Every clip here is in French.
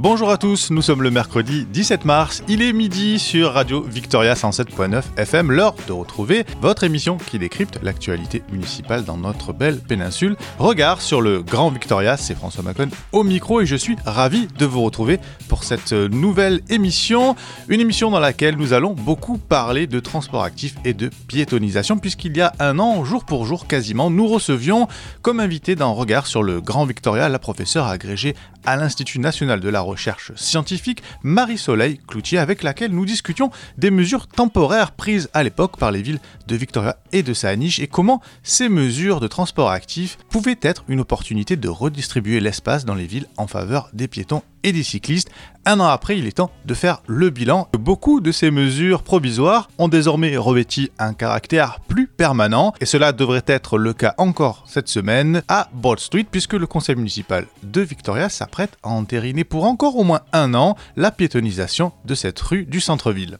Bonjour à tous, nous sommes le mercredi 17 mars, il est midi sur Radio Victoria 107.9 FM, l'heure de retrouver votre émission qui décrypte l'actualité municipale dans notre belle péninsule. Regard sur le Grand Victoria, c'est François Macon au micro et je suis ravi de vous retrouver pour cette nouvelle émission, une émission dans laquelle nous allons beaucoup parler de transport actif et de piétonisation puisqu'il y a un an, jour pour jour quasiment, nous recevions comme invité dans Regard sur le Grand Victoria la professeure agrégée à l'Institut national de la recherche scientifique Marie-Soleil Cloutier avec laquelle nous discutions des mesures temporaires prises à l'époque par les villes de Victoria et de Saanich et comment ces mesures de transport actif pouvaient être une opportunité de redistribuer l'espace dans les villes en faveur des piétons et des cyclistes. Un an après, il est temps de faire le bilan. Beaucoup de ces mesures provisoires ont désormais revêti un caractère plus permanent et cela devrait être le cas encore cette semaine à Broad Street puisque le conseil municipal de Victoria s'apprête à entériner pour encore au moins un an la piétonisation de cette rue du centre-ville.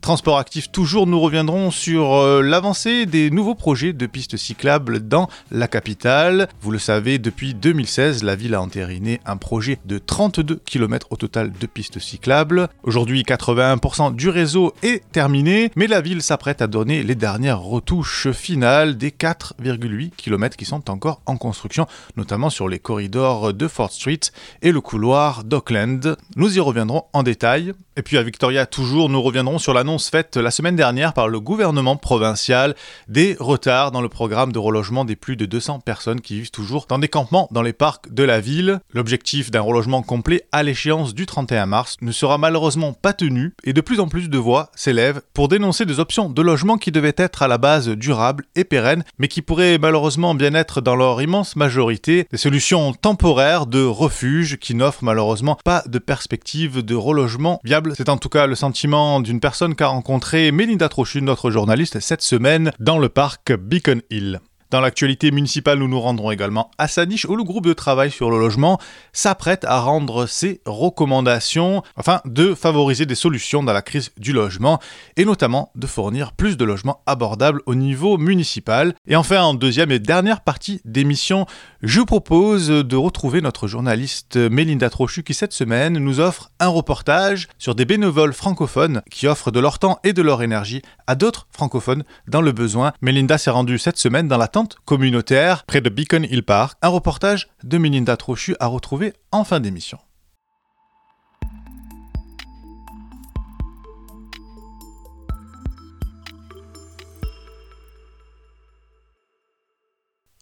Transport actif toujours, nous reviendrons sur euh, l'avancée des nouveaux projets de pistes cyclables dans la capitale. Vous le savez, depuis 2016, la ville a entériné un projet de 32 km au total de pistes cyclables. Aujourd'hui, 81% du réseau est terminé, mais la ville s'apprête à donner les dernières retouches finales des 4,8 km qui sont encore en construction, notamment sur les corridors de Fort Street et le couloir d'Auckland. Nous y reviendrons en détail. Et puis à Victoria, toujours, nous reviendrons sur l'annonce faite la semaine dernière par le gouvernement provincial. Des retards dans le programme de relogement des plus de 200 personnes qui vivent toujours dans des campements dans les parcs de la ville. L'objectif d'un relogement complet à l'échéance du 31 mars ne sera malheureusement pas tenu et de plus en plus de voix s'élèvent pour dénoncer des options de logement qui devaient être à la base durables et pérennes, mais qui pourraient malheureusement bien être dans leur immense majorité. Des solutions temporaires de refuge qui n'offrent malheureusement pas de perspective de relogement viable. C'est en tout cas le sentiment d'une personne qu'a rencontré Mélinda Trochu, notre journaliste, cette semaine dans le parc Beacon Hill. Dans l'actualité municipale, nous nous rendrons également à Saniche où le groupe de travail sur le logement s'apprête à rendre ses recommandations afin de favoriser des solutions dans la crise du logement et notamment de fournir plus de logements abordables au niveau municipal. Et enfin, en deuxième et dernière partie d'émission, je propose de retrouver notre journaliste Mélinda Trochu qui cette semaine nous offre un reportage sur des bénévoles francophones qui offrent de leur temps et de leur énergie à d'autres francophones dans le besoin. Mélinda s'est rendue cette semaine dans la communautaire près de Beacon Hill Park. Un reportage de Mélinda Trochu à retrouver en fin d'émission.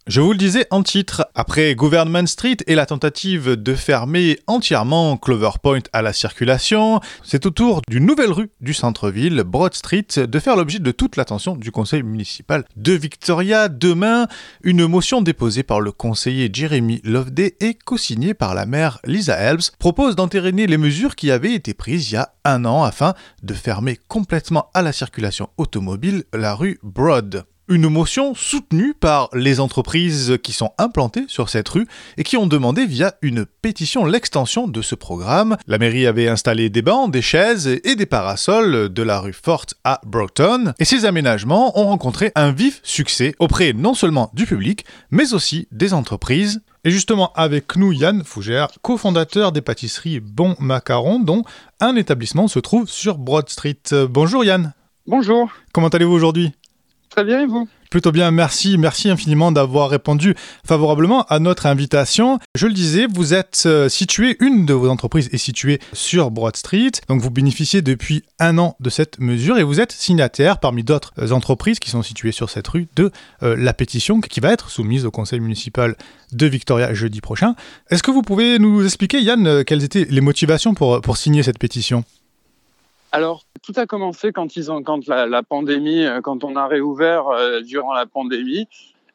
Je vous le disais en titre, après Government Street et la tentative de fermer entièrement Clover Point à la circulation, c'est au tour d'une nouvelle rue du centre-ville, Broad Street, de faire l'objet de toute l'attention du conseil municipal de Victoria. Demain, une motion déposée par le conseiller Jeremy Loveday et co-signée par la maire Lisa Helms propose d'entériner les mesures qui avaient été prises il y a un an afin de fermer complètement à la circulation automobile la rue Broad. Une motion soutenue par les entreprises qui sont implantées sur cette rue et qui ont demandé via une pétition l'extension de ce programme. La mairie avait installé des bancs, des chaises et des parasols de la rue Forte à Broughton et ces aménagements ont rencontré un vif succès auprès non seulement du public mais aussi des entreprises. Et justement avec nous Yann Fougère, cofondateur des pâtisseries Bon Macaron dont un établissement se trouve sur Broad Street. Bonjour Yann. Bonjour. Comment allez-vous aujourd'hui? Très bien, et vous Plutôt bien, merci. Merci infiniment d'avoir répondu favorablement à notre invitation. Je le disais, vous êtes euh, situé, une de vos entreprises est située sur Broad Street, donc vous bénéficiez depuis un an de cette mesure et vous êtes signataire parmi d'autres euh, entreprises qui sont situées sur cette rue de euh, la pétition qui va être soumise au conseil municipal de Victoria jeudi prochain. Est-ce que vous pouvez nous expliquer, Yann, quelles étaient les motivations pour, pour signer cette pétition? Alors, tout a commencé quand, ils ont, quand la, pandémie, euh, quand on a réouvert euh, durant la pandémie.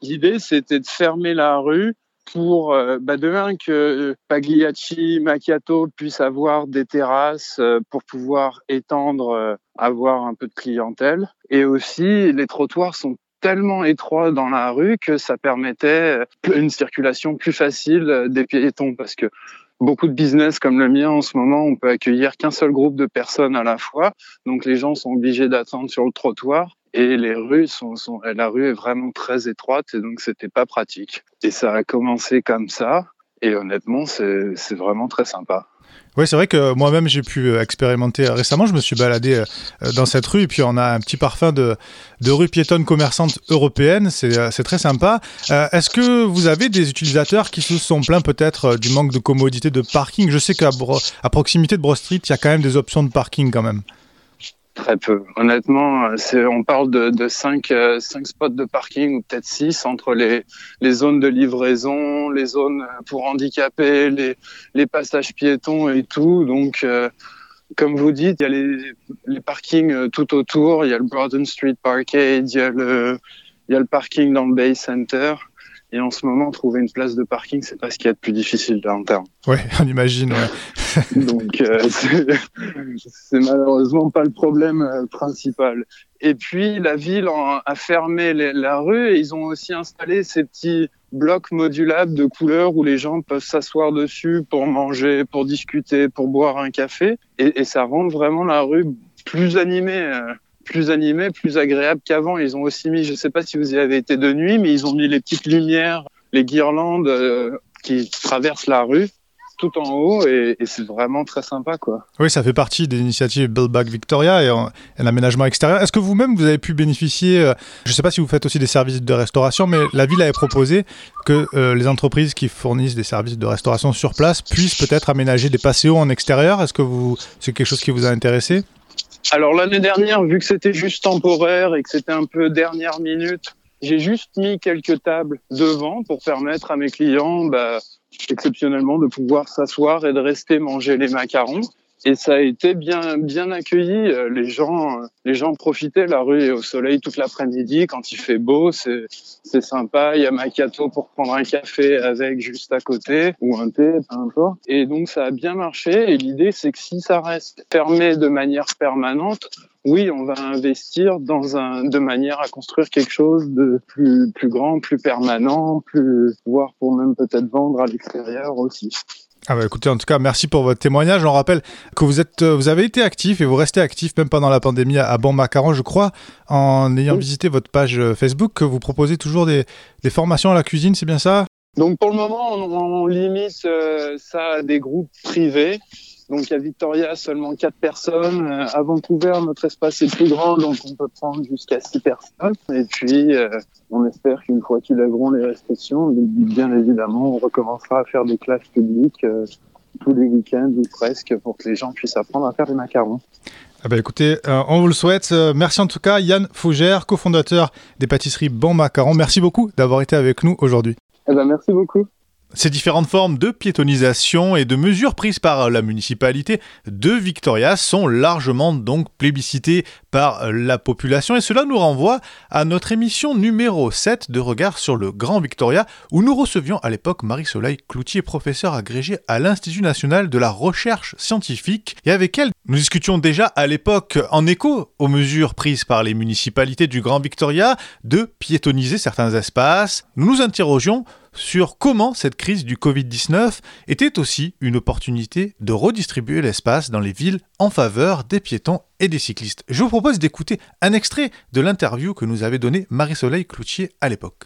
L'idée, c'était de fermer la rue pour euh, bah, demain que Pagliacci, Macchiato puissent avoir des terrasses pour pouvoir étendre, avoir un peu de clientèle. Et aussi, les trottoirs sont tellement étroits dans la rue que ça permettait une circulation plus facile des piétons parce que beaucoup de business comme le mien en ce moment, on peut accueillir qu'un seul groupe de personnes à la fois. Donc les gens sont obligés d'attendre sur le trottoir et les rues sont, sont, la rue est vraiment très étroite et donc c'était pas pratique. Et ça a commencé comme ça et honnêtement c'est vraiment très sympa. Oui, c'est vrai que moi-même j'ai pu euh, expérimenter euh, récemment. Je me suis baladé euh, dans cette rue et puis on a un petit parfum de, rue piétonne commerçante européenne. C'est très sympa. Est-ce que vous avez des utilisateurs qui se sont plaints peut-être du manque de commodité de parking? Je sais qu'à proximité de Broad Street, il y a quand même des options de parking quand même. Très peu. Honnêtement, on parle de, de 5, euh, spots de parking ou peut-être 6 entre les, les zones de livraison, les zones pour handicapés, les, les passages piétons et tout. Donc, euh, comme vous dites, il y a les, les parkings euh, tout autour. Il y a le Broaden Street Parkade, il y a le, il y a le parking dans le Bay Center. Et en ce moment, trouver une place de parking, c'est pas ce qu'il y a de plus difficile en terme. Oui, on imagine. Ouais. Donc, euh, c'est malheureusement pas le problème euh, principal. Et puis, la ville a fermé la rue et ils ont aussi installé ces petits blocs modulables de couleurs où les gens peuvent s'asseoir dessus pour manger, pour discuter, pour boire un café. Et, et ça rend vraiment la rue plus animée. Euh plus animé, plus agréable qu'avant. Ils ont aussi mis, je ne sais pas si vous y avez été de nuit, mais ils ont mis les petites lumières, les guirlandes euh, qui traversent la rue tout en haut et, c'est vraiment très sympa quoi. Oui, ça fait partie des initiatives Build Back Victoria et, l'aménagement extérieur. Est-ce que vous-même vous avez pu bénéficier, euh, je ne sais pas si vous faites aussi des services de restauration, mais la ville avait proposé que euh, les entreprises qui fournissent des services de restauration sur place puissent peut-être aménager des passéos en extérieur. Est-ce que vous c'est quelque chose qui vous a intéressé? Alors l'année dernière, vu que c'était juste temporaire et que c'était un peu dernière minute, j'ai juste mis quelques tables devant pour permettre à mes clients, bah, exceptionnellement, de pouvoir s'asseoir et de rester manger les macarons. Et ça a été bien bien accueilli. Euh, les gens les gens profitaient. La rue est au soleil toute l'après-midi. Quand il fait beau, c'est c'est sympa. Il y a macchiato pour prendre un café avec juste à côté ou un thé, peu importe. Et donc ça a bien marché. Et l'idée c'est que si ça reste fermé de manière permanente, oui, on va investir dans un, de manière à construire quelque chose de plus, plus grand, plus permanent, plus, voire pour même peut-être vendre à l'extérieur aussi. Ah bah écoutez, en tout cas, merci pour votre témoignage. On rappelle que vous êtes, euh, vous avez été actif et vous restez actif même pendant la pandémie à Bon Macaron, je crois, en ayant visité votre page euh, Facebook, que vous proposez toujours des, des formations à la cuisine, c'est bien ça? Donc pour le moment, on, limite euh, ça à des groupes privés. Donc à Victoria, seulement quatre personnes. Euh, à Vancouver, notre espace est plus grand, donc on peut prendre jusqu'à six personnes. Et puis, euh, on espère qu'une fois qu'ils lèveront les restrictions, bien évidemment, on recommencera à faire des classes publiques euh, tous les week-ends ou presque pour que les gens puissent apprendre à faire des macarons. Ah bah écoutez, on vous le souhaite. merci en tout cas, Yann Fougère, cofondateur des pâtisseries Bon Macaron. Merci beaucoup d'avoir été avec nous aujourd'hui. Eh ben, merci beaucoup. Ces différentes formes de piétonisation et de mesures prises par la municipalité de Victoria sont largement donc plébiscitées par la population et cela nous renvoie à notre émission numéro 7 de Regard sur le Grand Victoria où nous recevions à l'époque Marie-Soleil Cloutier, professeur agrégé à l'Institut national de la recherche scientifique. Et avec elle nous discutions déjà à l'époque en écho aux mesures prises par les municipalités du Grand Victoria de piétoniser certains espaces. Nous nous interrogions sur comment cette crise du Covid-19 était aussi une opportunité de redistribuer l'espace dans les villes en faveur des piétons et des cyclistes. Je vous propose d'écouter un extrait de l'interview que nous avait donnée Marie-Soleil Cloutier à l'époque.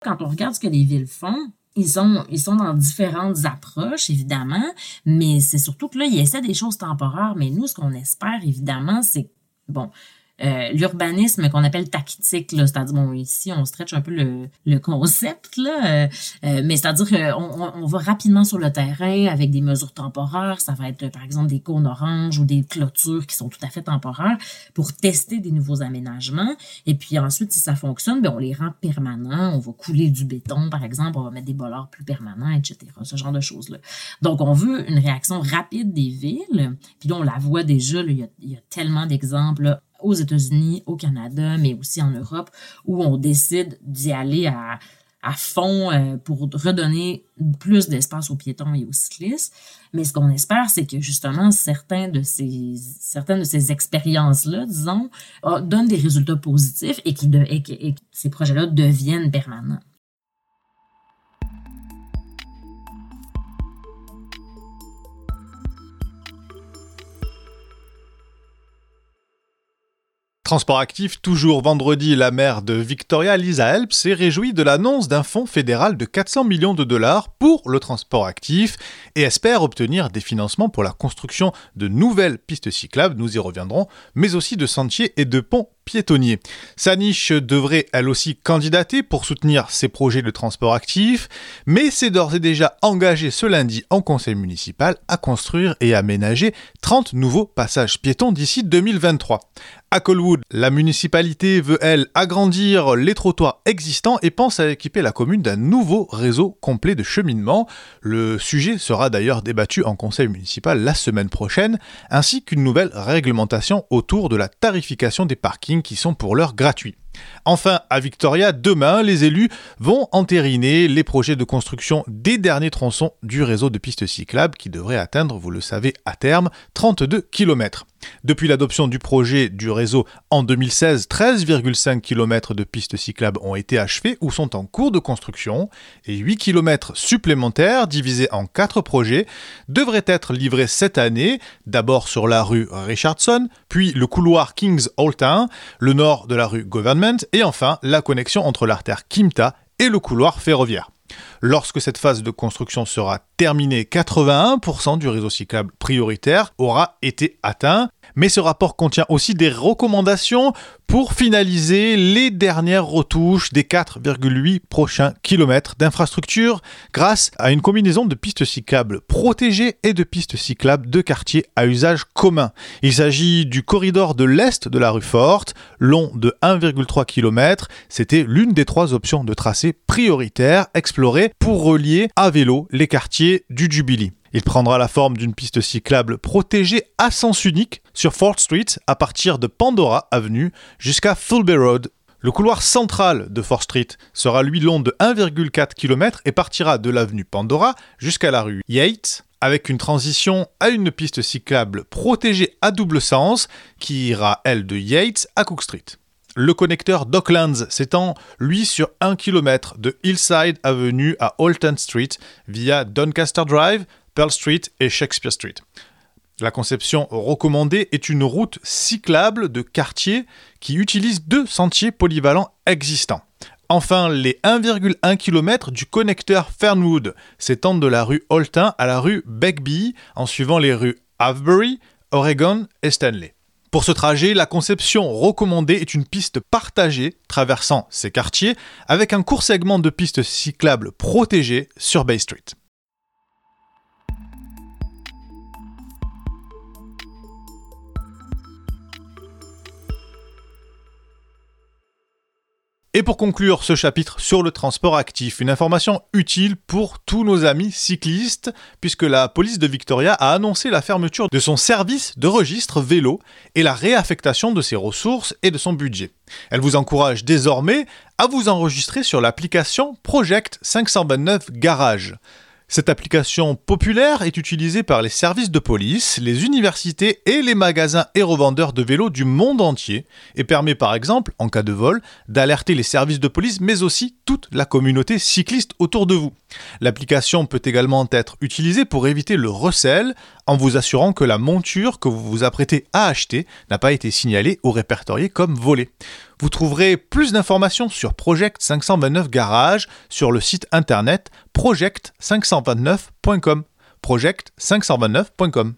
Quand on regarde ce que les villes font, ils sont, ils sont dans différentes approches, évidemment, mais c'est surtout que là, ils essaient des choses temporaires. Mais nous, ce qu'on espère, évidemment, c'est, bon, euh, l'urbanisme qu'on appelle tactique, c'est-à-dire, bon, ici, on stretch un peu le, le concept, là, euh, euh, mais c'est-à-dire qu'on on, va rapidement sur le terrain avec des mesures temporaires. Ça va être, par exemple, des cônes oranges ou des clôtures qui sont tout à fait temporaires pour tester des nouveaux aménagements. Et puis ensuite, si ça fonctionne, ben, on les rend permanents. On va couler du béton, par exemple, on va mettre des bollards plus permanents, etc. Ce genre de choses-là. Donc, on veut une réaction rapide des villes. Puis là, on la voit déjà, il, y a, y a tellement d'exemples aux États-Unis, au Canada, mais aussi en Europe, où on décide d'y aller à, à fond euh, pour redonner plus d'espace aux piétons et aux cyclistes. Mais ce qu'on espère, c'est que justement certains de ces certaines de ces expériences-là, disons, donnent des résultats positifs et, qui et que ces projets-là deviennent permanents. Transport actif, toujours vendredi, la maire de Victoria, Lisa Help, s'est réjouie de l'annonce d'un fonds fédéral de 400 millions de dollars pour le transport actif et espère obtenir des financements pour la construction de nouvelles pistes cyclables, nous y reviendrons, mais aussi de sentiers et de ponts Sa niche devrait elle aussi candidater pour soutenir ses projets de transport actif, mais c'est d'ores et déjà engagé ce lundi en conseil municipal à construire et aménager 30 nouveaux passages piétons d'ici 2023. À Colwood, la municipalité veut, elle, agrandir les trottoirs existants et pense à équiper la commune d'un nouveau réseau complet de cheminement. Le sujet sera d'ailleurs débattu en conseil municipal la semaine prochaine, ainsi qu'une nouvelle réglementation autour de la tarification des parkings qui sont pour l'heure gratuits. Enfin, à Victoria, demain, les élus vont entériner les projets de construction des derniers tronçons du réseau de pistes cyclables qui devrait atteindre, vous le savez, à terme, 32 km. Depuis l'adoption du projet du réseau en 2016, 13,5 km de pistes cyclables ont été achevées ou sont en cours de construction et 8 km supplémentaires divisés en 4 projets devraient être livrés cette année, d'abord sur la rue Richardson, puis le couloir Kings Town, le nord de la rue Government et enfin la connexion entre l'artère Kimta et le couloir ferroviaire. Lorsque cette phase de construction sera terminée, 81% du réseau cyclable prioritaire aura été atteint. Mais ce rapport contient aussi des recommandations pour finaliser les dernières retouches des 4,8 prochains kilomètres d'infrastructure grâce à une combinaison de pistes cyclables protégées et de pistes cyclables de quartier à usage commun. Il s'agit du corridor de l'est de la rue Forte, long de 1,3 km. C'était l'une des trois options de tracé prioritaires explorées pour relier à vélo les quartiers du Jubilee. Il prendra la forme d'une piste cyclable protégée à sens unique sur Fort Street à partir de Pandora Avenue jusqu'à Fulby Road. Le couloir central de Fort Street sera lui long de 1,4 km et partira de l'avenue Pandora jusqu'à la rue Yates avec une transition à une piste cyclable protégée à double sens qui ira elle de Yates à Cook Street. Le connecteur Docklands s'étend, lui, sur 1 km de Hillside Avenue à Holton Street via Doncaster Drive, Pearl Street et Shakespeare Street. La conception recommandée est une route cyclable de quartier qui utilise deux sentiers polyvalents existants. Enfin, les 1,1 km du connecteur Fernwood s'étendent de la rue Holton à la rue Begbie en suivant les rues Avebury, Oregon et Stanley. Pour ce trajet, la conception recommandée est une piste partagée traversant ces quartiers avec un court segment de piste cyclable protégée sur Bay Street. Et pour conclure ce chapitre sur le transport actif, une information utile pour tous nos amis cyclistes, puisque la police de Victoria a annoncé la fermeture de son service de registre vélo et la réaffectation de ses ressources et de son budget. Elle vous encourage désormais à vous enregistrer sur l'application Project 529 Garage. Cette application populaire est utilisée par les services de police, les universités et les magasins et revendeurs de vélos du monde entier et permet par exemple, en cas de vol, d'alerter les services de police mais aussi toute la communauté cycliste autour de vous. L'application peut également être utilisée pour éviter le recel en vous assurant que la monture que vous vous apprêtez à acheter n'a pas été signalée ou répertoriée comme volée. Vous trouverez plus d'informations sur Project 529 Garage sur le site internet project529.com. Project529.com.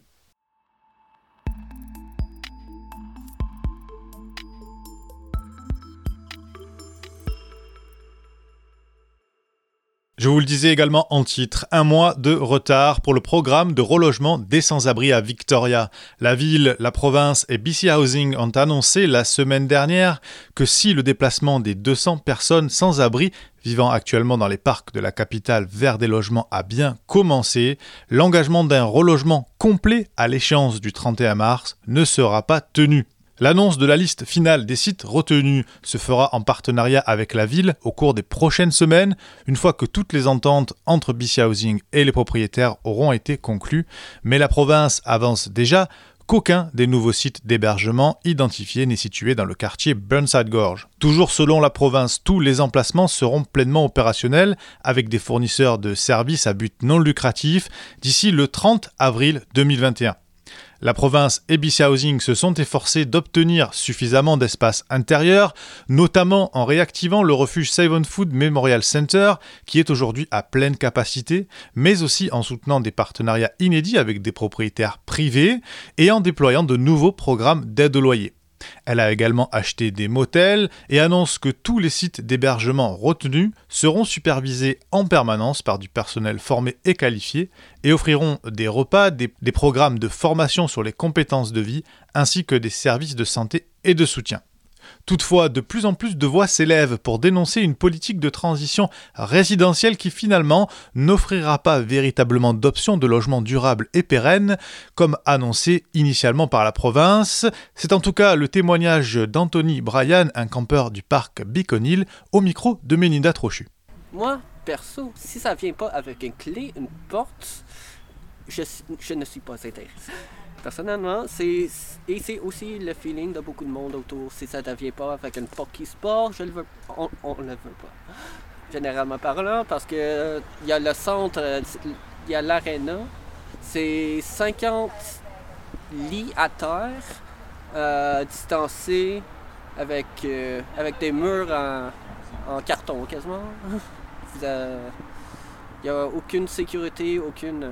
Je vous le disais également en titre, un mois de retard pour le programme de relogement des sans-abri à Victoria. La ville, la province et BC Housing ont annoncé la semaine dernière que si le déplacement des 200 personnes sans-abri vivant actuellement dans les parcs de la capitale vers des logements a bien commencé, l'engagement d'un relogement complet à l'échéance du 31 mars ne sera pas tenu. L'annonce de la liste finale des sites retenus se fera en partenariat avec la ville au cours des prochaines semaines, une fois que toutes les ententes entre BC Housing et les propriétaires auront été conclues, mais la province avance déjà qu'aucun des nouveaux sites d'hébergement identifiés n'est situé dans le quartier Burnside Gorge. Toujours selon la province, tous les emplacements seront pleinement opérationnels avec des fournisseurs de services à but non lucratif d'ici le 30 avril 2021. La province et BC Housing se sont efforcés d'obtenir suffisamment d'espace intérieur, notamment en réactivant le refuge Save on Food Memorial Center, qui est aujourd'hui à pleine capacité, mais aussi en soutenant des partenariats inédits avec des propriétaires privés et en déployant de nouveaux programmes d'aide au loyer. Elle a également acheté des motels et annonce que tous les sites d'hébergement retenus seront supervisés en permanence par du personnel formé et qualifié et offriront des repas, des, programmes de formation sur les compétences de vie ainsi que des services de santé et de soutien. Toutefois, de plus en plus de voix s'élèvent pour dénoncer une politique de transition résidentielle qui finalement n'offrira pas véritablement d'options de logement durable et pérenne, comme annoncé initialement par la province. C'est en tout cas le témoignage d'Anthony Bryan, un campeur du parc Beacon Hill, au micro de Melinda Trochu. Moi, perso, si ça vient pas avec une clé, une porte, je, je ne suis pas intéressé. Personnellement, c'est et c'est aussi le feeling de beaucoup de monde autour. Si ça ne devient pas avec une porte qui se porte, je le veux, on ne le veut pas. Généralement parlant, parce que il y a le centre, il y a l'aréna, c'est 50 lits à terre, euh, distancés avec, euh, avec des murs en, carton quasiment. Il n'y a aucune sécurité, aucune.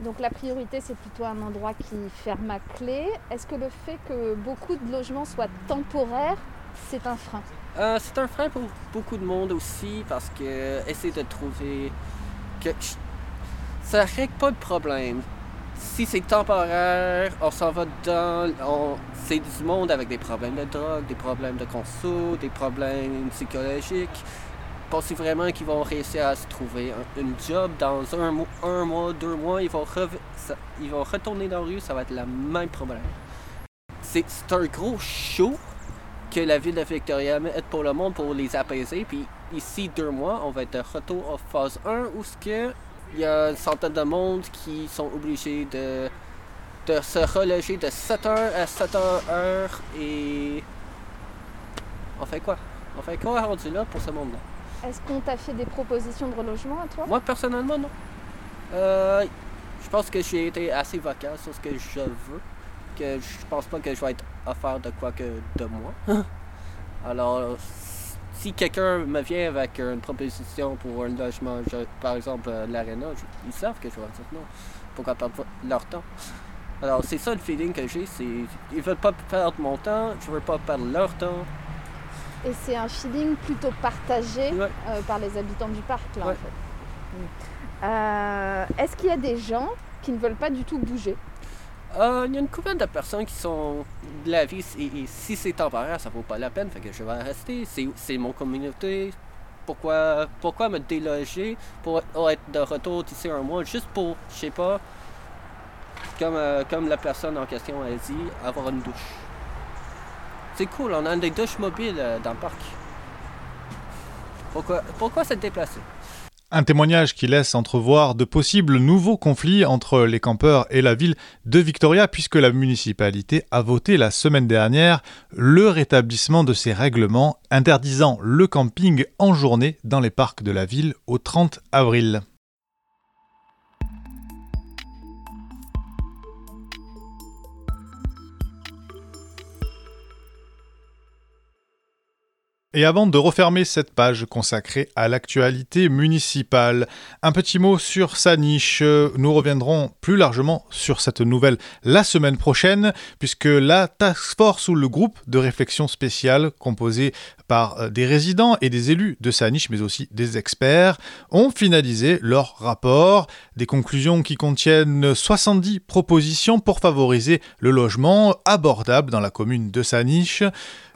Donc la priorité, c'est plutôt un endroit qui ferme à clé. Est-ce que le fait que beaucoup de logements soient temporaires, c'est un frein? Euh, C'est un frein pour beaucoup de monde aussi parce que essayer de trouver que ça règle pas de problème. Si c'est temporaire, on s'en va dans. C'est du monde avec des problèmes de drogue, des problèmes de conso, des problèmes psychologiques pensez vraiment qu'ils vont réussir à se trouver un, job dans un, mois, deux mois, ils vont, ils vont retourner dans la rue, ça va être le même problème. C'est un gros show que la ville de Victoria met pour le monde pour les apaiser. Puis ici, deux mois, on va être de retour en phase 1 où il y a une centaine de monde qui sont obligés de, de se reloger de 7h à 7h et... On fait quoi? On fait quoi rendu là pour ce monde-là? Est-ce qu'on t'a fait des propositions de relogement à toi Moi, personnellement, non. Euh, je pense que j'ai été assez vocal sur ce que je veux. Que je pense pas que je vais être offert de quoi que de moi. Alors, si quelqu'un me vient avec une proposition pour un logement, par exemple euh, l'Arena, ils savent que je vais dire non. Pourquoi perdre leur temps? Alors, c'est ça le feeling que j'ai. c'est Ils veulent pas perdre mon temps, je veux pas perdre leur temps. Et c'est un feeling plutôt partagé euh, par les habitants du parc, là, en fait. Euh, est-ce qu'il y a des gens qui ne veulent pas du tout bouger? Euh, Il y a une couple de personnes qui sont de la vie, et, si c'est temporaire, ça vaut pas la peine, fait que je vais rester. C'est mon communauté. Pourquoi, pourquoi me déloger pour être de retour d'ici un mois, juste pour, je sais pas, comme, comme la personne en question a dit, avoir une douche. C'est cool, on a des douches mobiles euh, dans le parc. Pourquoi, pourquoi se déplacer? Un témoignage qui laisse entrevoir de possibles nouveaux conflits entre les campeurs et la ville de Victoria puisque la municipalité a voté la semaine dernière le rétablissement de ces règlements interdisant le camping en journée dans les parcs de la ville au 30 avril. Et avant de refermer cette page consacrée à l'actualité municipale, un petit mot sur sa niche. Nous reviendrons plus largement sur cette nouvelle la semaine prochaine, puisque la Task Force ou le groupe de réflexion spéciale composé par euh, des résidents et des élus de sa niche, mais aussi des experts, ont finalisé leur rapport, des conclusions qui contiennent 70 propositions pour favoriser le logement abordable dans la commune de sa niche.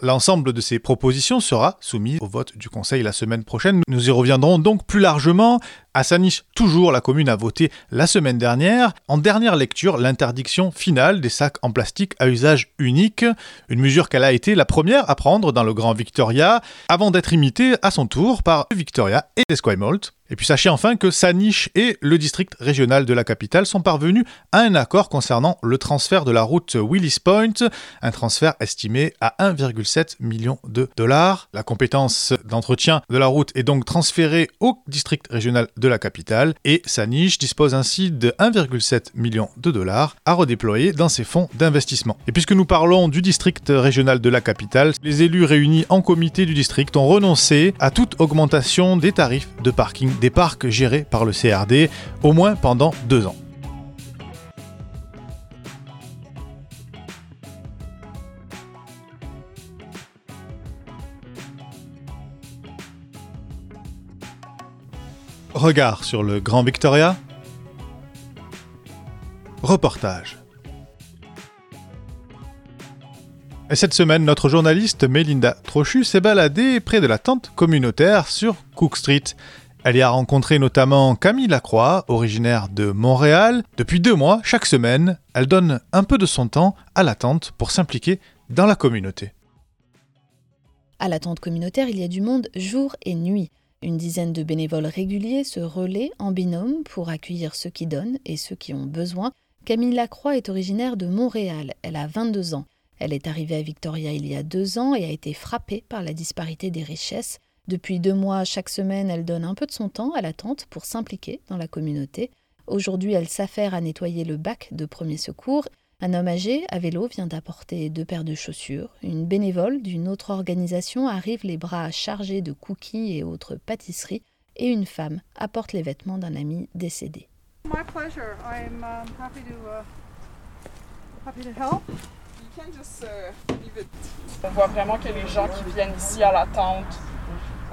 L'ensemble de ces propositions sera soumis au vote du Conseil la semaine prochaine. Nous y reviendrons donc plus largement. À Sanich, toujours, la commune a voté la semaine dernière, en dernière lecture, l'interdiction finale des sacs en plastique à usage unique, une mesure qu'elle a été la première à prendre dans le Grand Victoria, avant d'être imitée à son tour par Victoria et Esquimalt. Et puis sachez enfin que Saniche et le district régional de la capitale sont parvenus à un accord concernant le transfert de la route Willis Point, un transfert estimé à 1,7 million de dollars. La compétence d'entretien de la route est donc transférée au district régional de la capitale et Saniche dispose ainsi de 1,7 million de dollars à redéployer dans ses fonds d'investissement. Et puisque nous parlons du district régional de la capitale, les élus réunis en comité du district ont renoncé à toute augmentation des tarifs de parking des parcs gérés par le CRD, au moins pendant deux ans. Regard sur le Grand Victoria. Reportage. Et cette semaine, notre journaliste Melinda Trochu s'est baladée près de la tente communautaire sur Cook Street. Elle y a rencontré notamment Camille Lacroix, originaire de Montréal. Depuis deux mois, chaque semaine, elle donne un peu de son temps à la tente pour s'impliquer dans la communauté. À la tente communautaire, il y a du monde jour et nuit. Une dizaine de bénévoles réguliers se relaient en binôme pour accueillir ceux qui donnent et ceux qui ont besoin. Camille Lacroix est originaire de Montréal. Elle a 22 ans. Elle est arrivée à Victoria il y a deux ans et a été frappée par la disparité des richesses. Depuis deux mois, chaque semaine, elle donne un peu de son temps à la tante pour s'impliquer dans la communauté. Aujourd'hui, elle s'affaire à nettoyer le bac de premier secours. Un homme âgé à vélo vient d'apporter deux paires de chaussures. Une bénévole d'une autre organisation arrive les bras chargés de cookies et autres pâtisseries. Et une femme apporte les vêtements d'un ami décédé. My pleasure. I'm um, happy to uh, happy to help. You can just uh, leave it. On voit vraiment que les gens qui viennent ici à la tente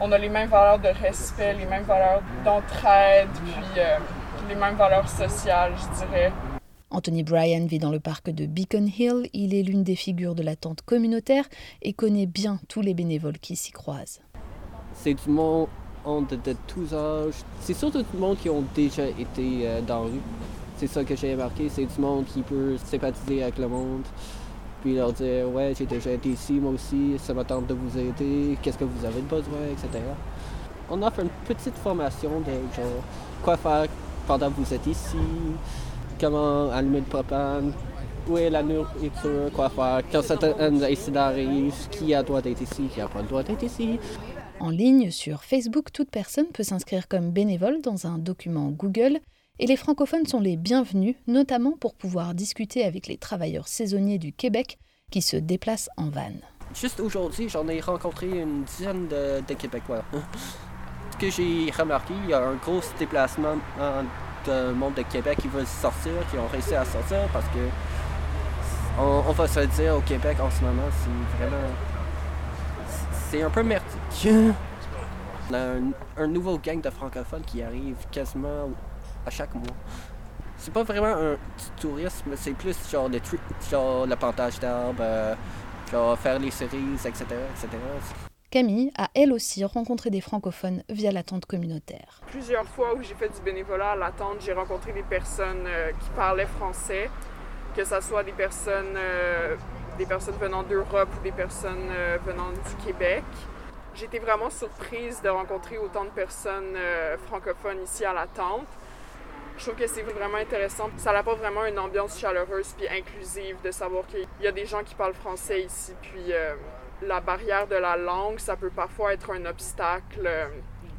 on a les mêmes valeurs de respect, les mêmes valeurs d'entraide, puis euh, les mêmes valeurs sociales, je dirais. Anthony Bryan vit dans le parc de Beacon Hill. Il est l'une des figures de la tente communautaire et connaît bien tous les bénévoles qui s'y croisent. C'est du monde de, tous âges. C'est surtout du monde qui ont déjà été euh, dans la rue. C'est ça que j'ai remarqué. C'est du monde qui peut sympathiser avec le monde puis leur dire ouais j'ai déjà été ici moi aussi, ça m'attend de vous aider, qu'est-ce que vous avez besoin, etc. On offre une petite formation de genre quoi faire pendant que vous êtes ici, comment allumer le propane, où est la nourriture, quoi faire, quand un incident arrive, qui a le droit d'être ici, qui n'a pas le droit d'être ici. En ligne sur Facebook, toute personne peut s'inscrire comme bénévole dans un document Google et les francophones sont les bienvenus, notamment pour pouvoir discuter avec les travailleurs saisonniers du Québec qui se déplacent en van. Juste aujourd'hui, j'en ai rencontré une dizaine de, Québécois. Ce que j'ai remarqué, il y a un gros déplacement de monde de Québec qui veulent sortir, qui ont réussi à sortir parce que on, va se dire au Québec en ce moment, c'est vraiment. C'est un peu merdique. On a un nouveau gang de francophones qui arrive quasiment à chaque mois. C'est pas vraiment un tourisme, c'est plus genre, des genre le plantage d'arbres, euh, genre faire les cerises, etc., etc. Camille a elle aussi rencontré des francophones via la tente communautaire. Plusieurs fois où j'ai fait du bénévolat à la tente, j'ai rencontré des personnes euh, qui parlaient français, que ce soit des personnes, euh, des personnes venant d'Europe ou des personnes venant du Québec. J'étais vraiment surprise de rencontrer autant de personnes francophones ici à la tente. Je trouve que c'est vraiment intéressant. Ça apporte vraiment une ambiance chaleureuse puis inclusive de savoir qu'il y a des gens qui parlent français ici. Puis euh, la barrière de la langue, ça peut parfois être un obstacle euh,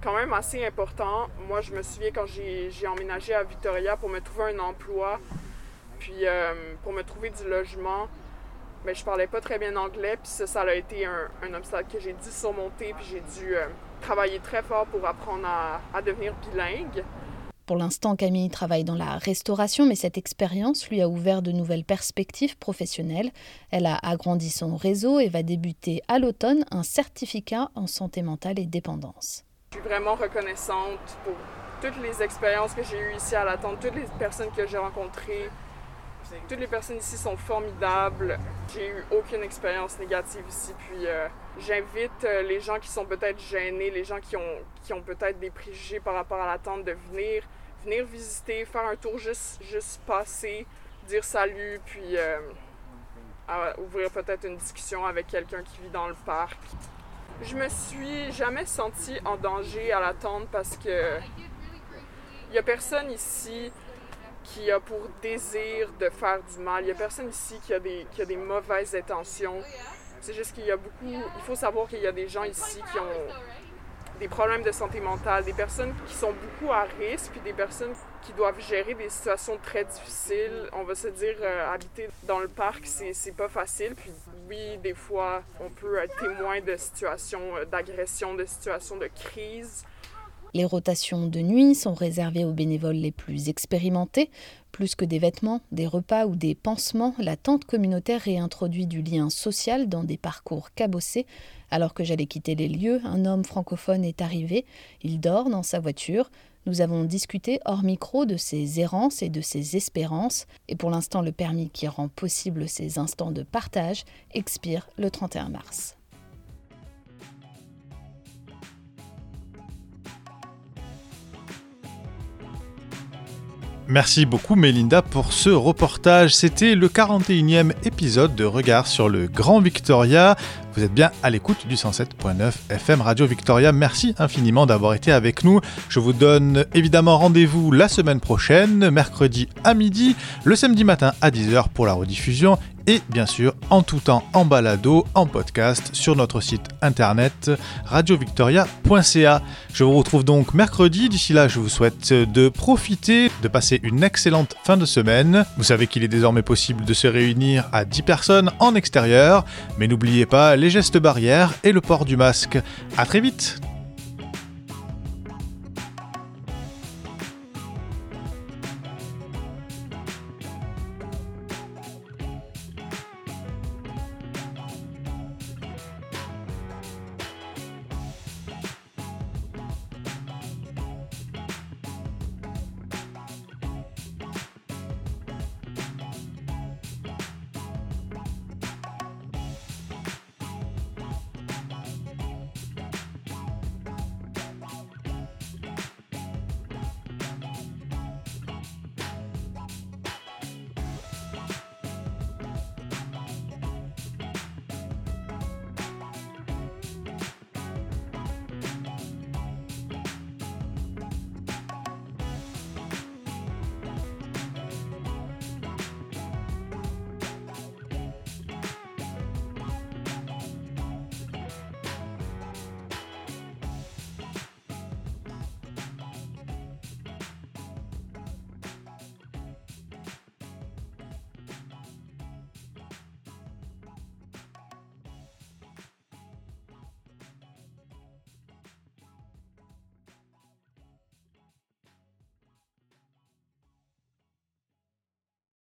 quand même assez important. Moi, je me souviens quand j'ai emménagé à Victoria pour me trouver un emploi, puis euh, pour me trouver du logement. mais je parlais pas très bien anglais, puis ça, ça a été un, obstacle que j'ai dû surmonter, puis j'ai dû travailler très fort pour apprendre à devenir bilingue. Pour l'instant, Camille travaille dans la restauration, mais cette expérience lui a ouvert de nouvelles perspectives professionnelles. Elle a agrandi son réseau et va débuter à l'automne un certificat en santé mentale et dépendance. Je suis vraiment reconnaissante pour toutes les expériences que j'ai eues ici à l'attente, toutes les personnes que j'ai rencontrées. Toutes les personnes ici sont formidables. J'ai eu aucune expérience négative ici. Puis euh, j'invite euh, les gens qui sont peut-être gênés, les gens qui ont, qui ont peut-être des préjugés par rapport à l'attente de venir venir visiter, faire un tour, juste, juste passer, dire salut, puis euh, ouvrir peut-être une discussion avec quelqu'un qui vit dans le parc. Je me suis jamais sentie en danger à l'attente parce que il y a personne ici qui a pour désir de faire du mal. Il y a personne ici qui a des, qui a des mauvaises intentions. C'est juste qu'il y a beaucoup. Il faut savoir qu'il y a des gens ici qui ont des problèmes de santé mentale, des personnes qui sont beaucoup à risque, puis des personnes qui doivent gérer des situations très difficiles. On va se dire, euh, habiter dans le parc, c'est pas facile. Puis oui, des fois, on peut être témoin de situations euh, d'agression, de situations de crise. Les rotations de nuit sont réservées aux bénévoles les plus expérimentés. Plus que des vêtements, des repas ou des pansements, la tente communautaire réintroduit du lien social dans des parcours cabossés. Alors que j'allais quitter les lieux, un homme francophone est arrivé. Il dort dans sa voiture. Nous avons discuté hors micro de ses errances et de ses espérances. Et pour l'instant, le permis qui rend possible ces instants de partage expire le 31 mars. Merci beaucoup Mélinda pour ce reportage. C'était le 41e épisode de Regard sur le Grand Victoria. Vous êtes bien à l'écoute du 107.9 FM Radio Victoria. Merci infiniment d'avoir été avec nous. Je vous donne évidemment rendez-vous la semaine prochaine, mercredi à midi, le samedi matin à 10h pour la rediffusion et bien sûr en tout temps en balado, en podcast sur notre site internet radiovictoria.ca. Je vous retrouve donc mercredi. D'ici là, je vous souhaite de profiter, de passer une excellente fin de semaine. Vous savez qu'il est désormais possible de se réunir à 10 personnes en extérieur, mais n'oubliez pas les gestes barrières et le port du masque. A très vite